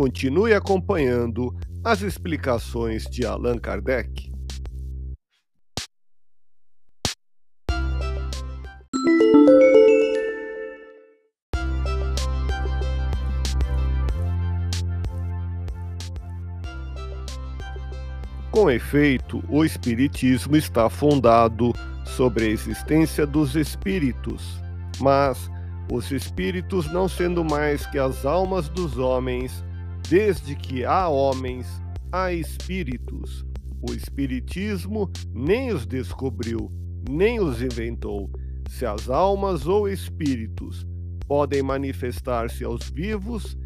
Continue acompanhando as explicações de Allan Kardec. Com efeito, o Espiritismo está fundado sobre a existência dos espíritos, mas os espíritos não sendo mais que as almas dos homens Desde que há homens, há espíritos. O Espiritismo nem os descobriu, nem os inventou. Se as almas ou espíritos podem manifestar-se aos vivos,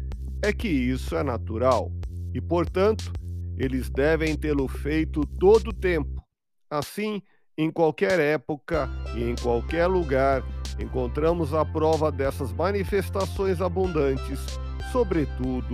é que isso é natural e, portanto, eles devem tê-lo feito todo o tempo. Assim, em qualquer época e em qualquer lugar, encontramos a prova dessas manifestações abundantes, sobretudo